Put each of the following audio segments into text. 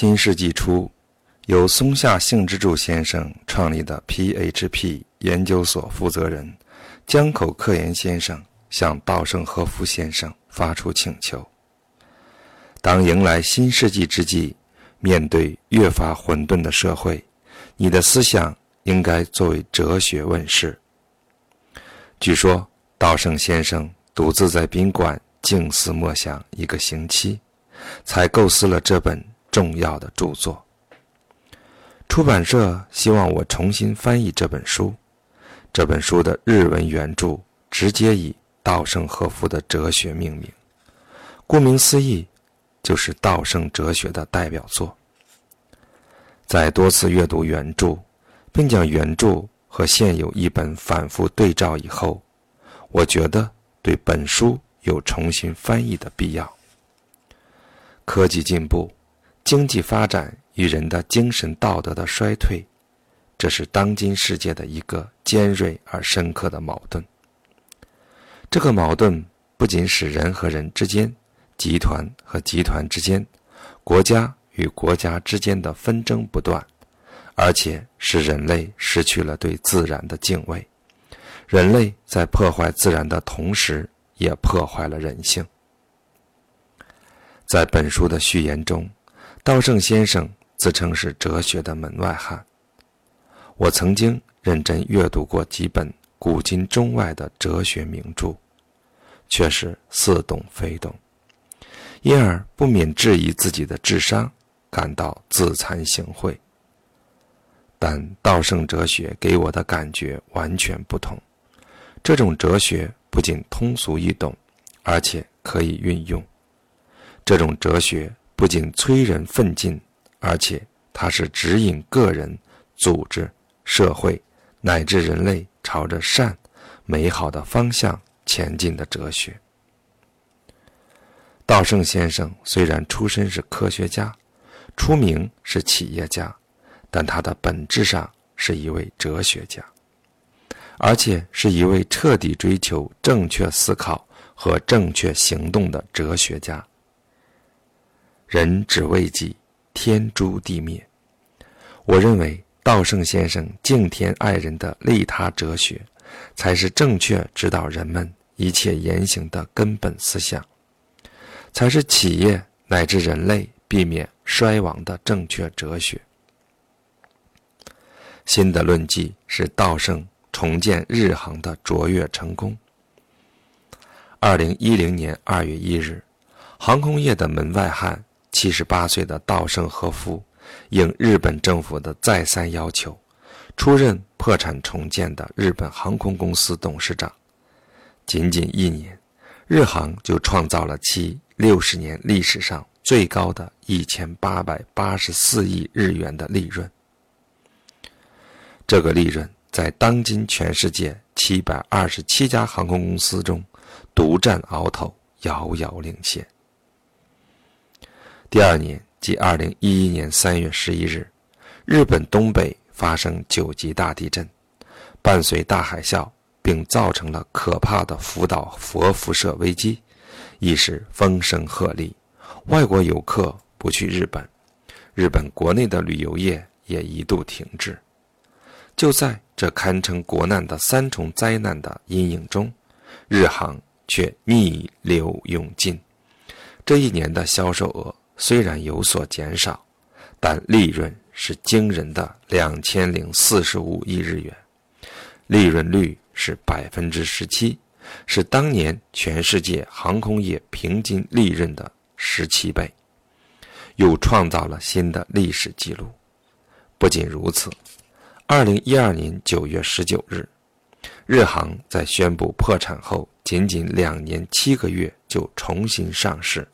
新世纪初，由松下幸之助先生创立的 PHP 研究所负责人江口克彦先生向稻盛和夫先生发出请求：当迎来新世纪之际，面对越发混沌的社会，你的思想应该作为哲学问世。据说，稻盛先生独自在宾馆静思默想一个星期。才构思了这本重要的著作。出版社希望我重新翻译这本书。这本书的日文原著直接以稻盛和夫的哲学命名，顾名思义，就是稻盛哲学的代表作。在多次阅读原著，并将原著和现有一本反复对照以后，我觉得对本书有重新翻译的必要。科技进步、经济发展与人的精神道德的衰退，这是当今世界的一个尖锐而深刻的矛盾。这个矛盾不仅使人和人之间、集团和集团之间、国家与国家之间的纷争不断，而且使人类失去了对自然的敬畏。人类在破坏自然的同时，也破坏了人性。在本书的序言中，稻盛先生自称是哲学的门外汉。我曾经认真阅读过几本古今中外的哲学名著，却是似懂非懂，因而不免质疑自己的智商，感到自惭形秽。但稻盛哲学给我的感觉完全不同，这种哲学不仅通俗易懂，而且可以运用。这种哲学不仅催人奋进，而且它是指引个人、组织、社会乃至人类朝着善、美好的方向前进的哲学。稻盛先生虽然出身是科学家，出名是企业家，但他的本质上是一位哲学家，而且是一位彻底追求正确思考和正确行动的哲学家。人只为己，天诛地灭。我认为稻盛先生敬天爱人的利他哲学，才是正确指导人们一切言行的根本思想，才是企业乃至人类避免衰亡的正确哲学。新的论迹是稻盛重建日航的卓越成功。二零一零年二月一日，航空业的门外汉。七十八岁的稻盛和夫，应日本政府的再三要求，出任破产重建的日本航空公司董事长。仅仅一年，日航就创造了其六十年历史上最高的一千八百八十四亿日元的利润。这个利润在当今全世界七百二十七家航空公司中，独占鳌头，遥遥领先。第二年，即二零一一年三月十一日，日本东北发生九级大地震，伴随大海啸，并造成了可怕的福岛核辐射危机，一时风声鹤唳，外国游客不去日本，日本国内的旅游业也一度停滞。就在这堪称国难的三重灾难的阴影中，日航却逆流勇进，这一年的销售额。虽然有所减少，但利润是惊人的两千零四十五亿日元，利润率是百分之十七，是当年全世界航空业平均利润的十七倍，又创造了新的历史记录。不仅如此，二零一二年九月十九日，日航在宣布破产后，仅仅两年七个月就重新上市。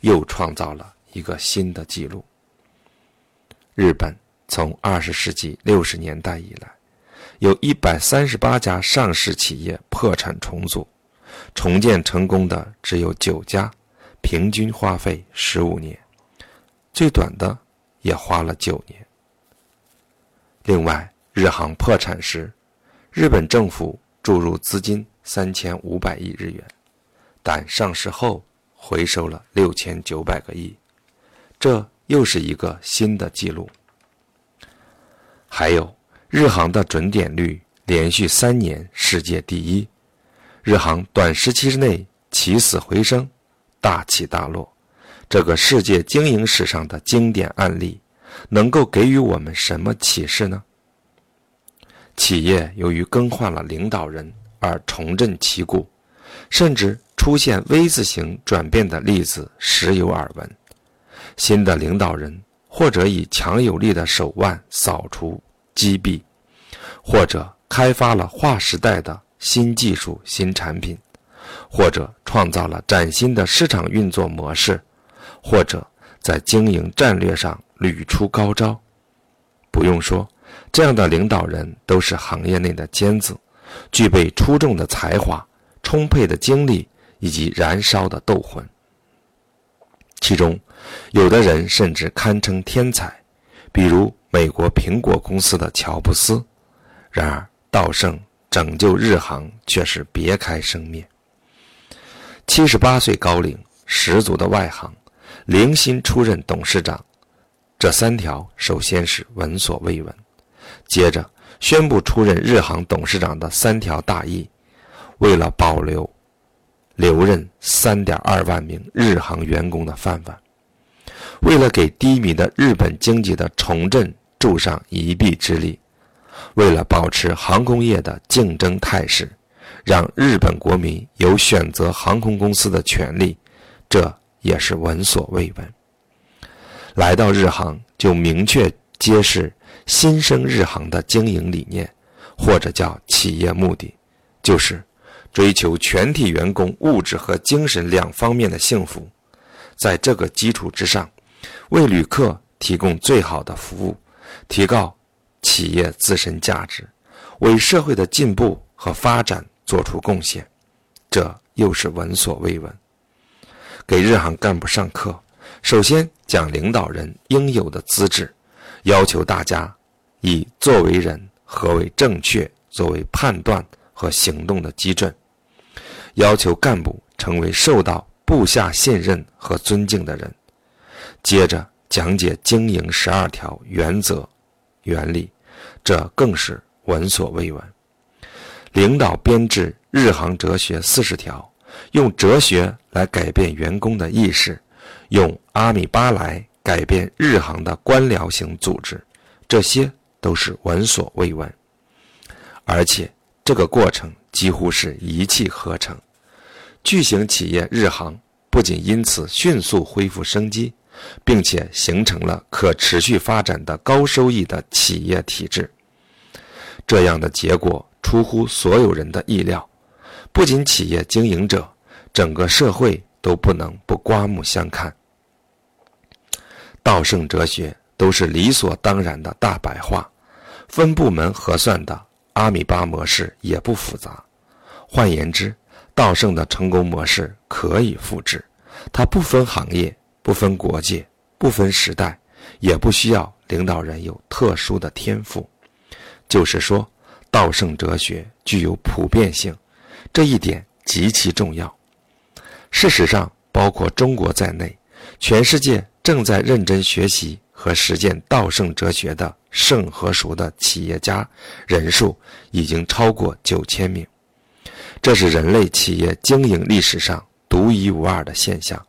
又创造了一个新的纪录。日本从二十世纪六十年代以来，有一百三十八家上市企业破产重组，重建成功的只有九家，平均花费十五年，最短的也花了九年。另外，日航破产时，日本政府注入资金三千五百亿日元，但上市后。回收了六千九百个亿，这又是一个新的记录。还有，日航的准点率连续三年世界第一，日航短时期之内起死回生，大起大落，这个世界经营史上的经典案例，能够给予我们什么启示呢？企业由于更换了领导人而重振旗鼓，甚至出现 V 字形转变的例子时有耳闻。新的领导人或者以强有力的手腕扫除击毙，或者开发了划时代的新技术、新产品，或者创造了崭新的市场运作模式，或者在经营战略上屡出高招。不用说。这样的领导人都是行业内的尖子，具备出众的才华、充沛的精力以及燃烧的斗魂。其中，有的人甚至堪称天才，比如美国苹果公司的乔布斯。然而，道盛拯救日航却是别开生面。七十八岁高龄，十足的外行，零星出任董事长，这三条首先是闻所未闻。接着宣布出任日航董事长的三条大意，为了保留留任三点二万名日航员工的范范，为了给低迷的日本经济的重振助上一臂之力，为了保持航空业的竞争态势，让日本国民有选择航空公司的权利，这也是闻所未闻。来到日航就明确揭示。新生日航的经营理念，或者叫企业目的，就是追求全体员工物质和精神两方面的幸福。在这个基础之上，为旅客提供最好的服务，提高企业自身价值，为社会的进步和发展做出贡献。这又是闻所未闻。给日航干部上课，首先讲领导人应有的资质，要求大家。以作为人何为正确作为判断和行动的基准，要求干部成为受到部下信任和尊敬的人。接着讲解经营十二条原则、原理，这更是闻所未闻。领导编制日航哲学四十条，用哲学来改变员工的意识，用阿米巴来改变日航的官僚型组织，这些。都是闻所未闻，而且这个过程几乎是一气呵成。巨型企业日航不仅因此迅速恢复生机，并且形成了可持续发展的高收益的企业体制。这样的结果出乎所有人的意料，不仅企业经营者，整个社会都不能不刮目相看。道圣哲学。都是理所当然的大白话，分部门核算的阿米巴模式也不复杂。换言之，道盛的成功模式可以复制，它不分行业、不分国界、不分时代，也不需要领导人有特殊的天赋。就是说，道盛哲学具有普遍性，这一点极其重要。事实上，包括中国在内，全世界正在认真学习。和实践道圣哲学的圣和熟的企业家人数已经超过九千名，这是人类企业经营历史上独一无二的现象。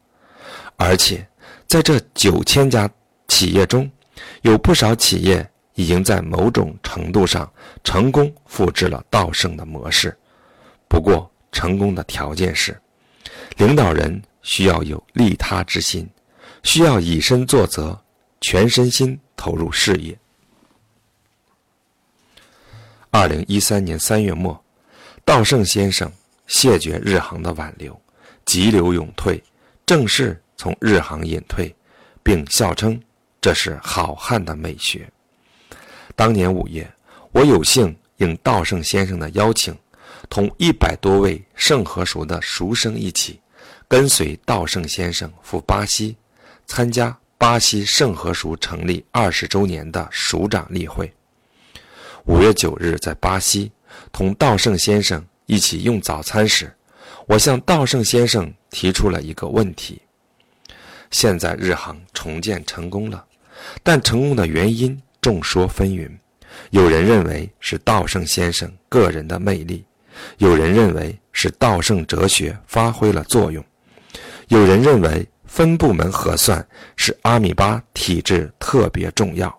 而且，在这九千家企业中，有不少企业已经在某种程度上成功复制了道圣的模式。不过，成功的条件是，领导人需要有利他之心，需要以身作则。全身心投入事业。二零一三年三月末，稻盛先生谢绝日航的挽留，急流勇退，正式从日航隐退，并笑称这是好汉的美学。当年五月，我有幸应稻盛先生的邀请，同一百多位盛和熟的熟生一起，跟随稻盛先生赴巴西参加。巴西圣和熟成立二十周年的署长例会。五月九日，在巴西同稻盛先生一起用早餐时，我向稻盛先生提出了一个问题：现在日航重建成功了，但成功的原因众说纷纭。有人认为是稻盛先生个人的魅力，有人认为是稻盛哲学发挥了作用，有人认为分部门核算是阿米巴体质特别重要。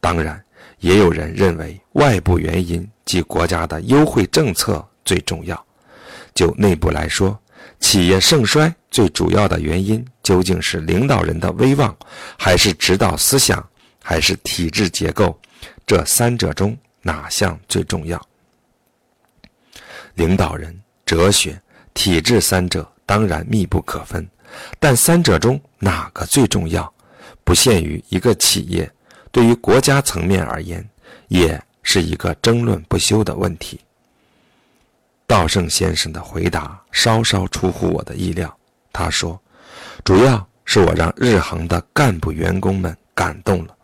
当然，也有人认为外部原因及国家的优惠政策最重要。就内部来说，企业盛衰最主要的原因究竟是领导人的威望，还是指导思想，还是体制结构？这三者中哪项最重要？领导人、哲学、体制三者当然密不可分，但三者中哪个最重要？不限于一个企业，对于国家层面而言，也是一个争论不休的问题。道圣先生的回答稍稍出乎我的意料。他说：“主要是我让日航的干部员工们感动了。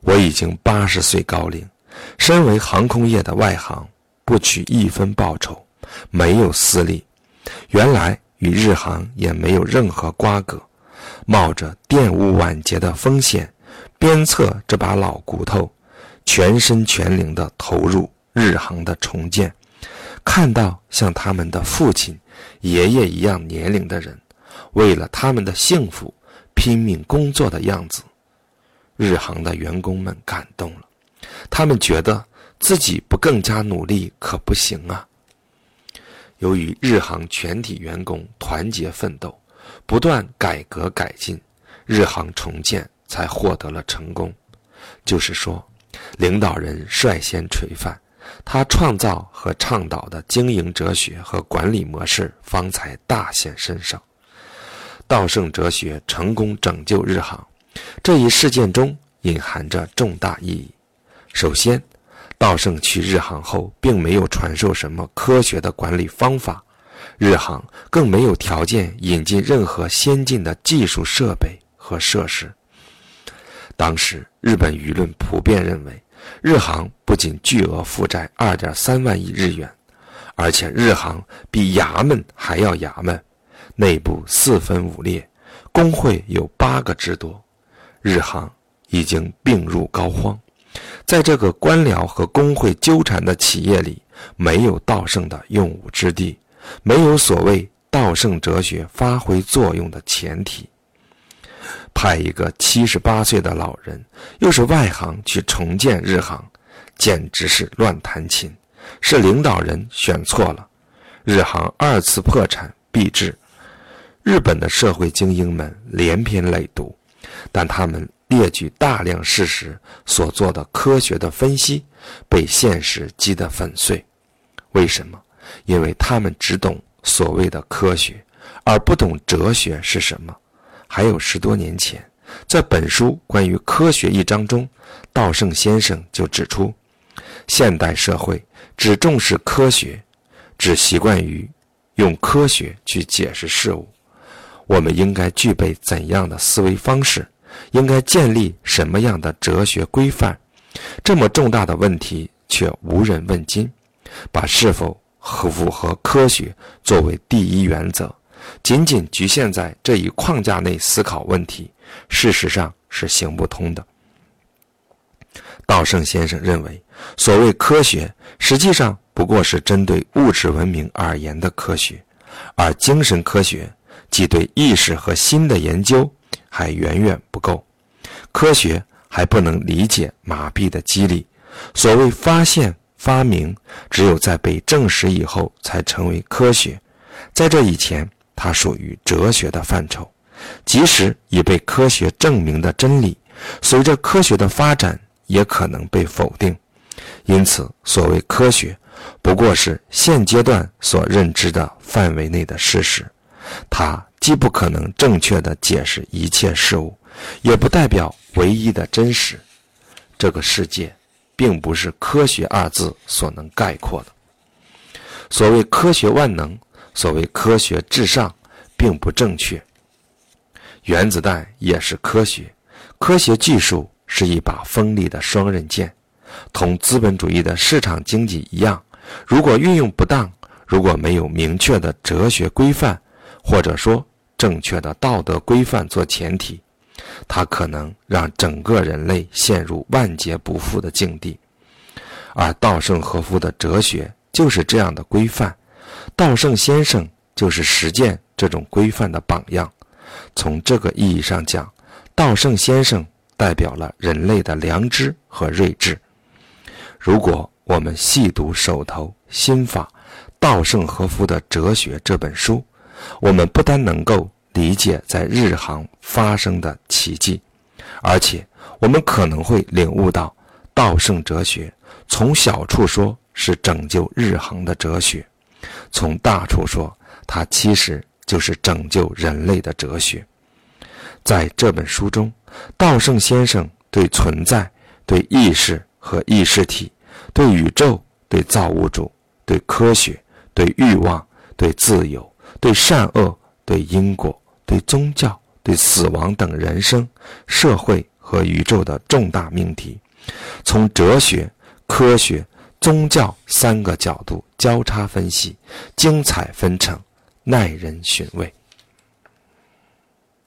我已经八十岁高龄，身为航空业的外行，不取一分报酬，没有私利。原来与日航也没有任何瓜葛，冒着玷污晚节的风险，鞭策这把老骨头，全身全灵地投入日航的重建。”看到像他们的父亲、爷爷一样年龄的人，为了他们的幸福拼命工作的样子，日航的员工们感动了。他们觉得自己不更加努力可不行啊。由于日航全体员工团结奋斗，不断改革改进，日航重建才获得了成功。就是说，领导人率先垂范。他创造和倡导的经营哲学和管理模式方才大显身手。道圣哲学成功拯救日航，这一事件中隐含着重大意义。首先，道圣去日航后，并没有传授什么科学的管理方法，日航更没有条件引进任何先进的技术设备和设施。当时，日本舆论普遍认为。日航不仅巨额负债二点三万亿日元，而且日航比衙门还要衙门，内部四分五裂，工会有八个之多，日航已经病入膏肓。在这个官僚和工会纠缠的企业里，没有道圣的用武之地，没有所谓道圣哲学发挥作用的前提。派一个七十八岁的老人，又是外行去重建日航，简直是乱弹琴。是领导人选错了，日航二次破产必至。日本的社会精英们连篇累牍，但他们列举大量事实所做的科学的分析，被现实击得粉碎。为什么？因为他们只懂所谓的科学，而不懂哲学是什么。还有十多年前，在本书关于科学一章中，道圣先生就指出，现代社会只重视科学，只习惯于用科学去解释事物。我们应该具备怎样的思维方式？应该建立什么样的哲学规范？这么重大的问题却无人问津，把是否符合科学作为第一原则。仅仅局限在这一框架内思考问题，事实上是行不通的。道圣先生认为，所谓科学，实际上不过是针对物质文明而言的科学，而精神科学，即对意识和心的研究，还远远不够。科学还不能理解麻痹的机理。所谓发现、发明，只有在被证实以后，才成为科学。在这以前，它属于哲学的范畴，即使已被科学证明的真理，随着科学的发展也可能被否定。因此，所谓科学，不过是现阶段所认知的范围内的事实。它既不可能正确的解释一切事物，也不代表唯一的真实。这个世界，并不是“科学”二字所能概括的。所谓科学万能。所谓科学至上，并不正确。原子弹也是科学，科学技术是一把锋利的双刃剑，同资本主义的市场经济一样，如果运用不当，如果没有明确的哲学规范，或者说正确的道德规范做前提，它可能让整个人类陷入万劫不复的境地。而稻盛和夫的哲学就是这样的规范，稻盛先生就是实践这种规范的榜样。从这个意义上讲，稻盛先生代表了人类的良知和睿智。如果我们细读手头《心法》稻盛和夫的哲学这本书，我们不但能够理解在日航发生的奇迹，而且我们可能会领悟到稻盛哲学从小处说是拯救日航的哲学，从大处说，它其实就是拯救人类的哲学。在这本书中，稻盛先生对存在、对意识和意识体、对宇宙、对造物主、对科学、对欲望、对自由、对善恶、对因果、对宗教、对死亡等人生、社会和宇宙的重大命题，从哲学、科学、宗教三个角度交叉分析，精彩纷呈，耐人寻味。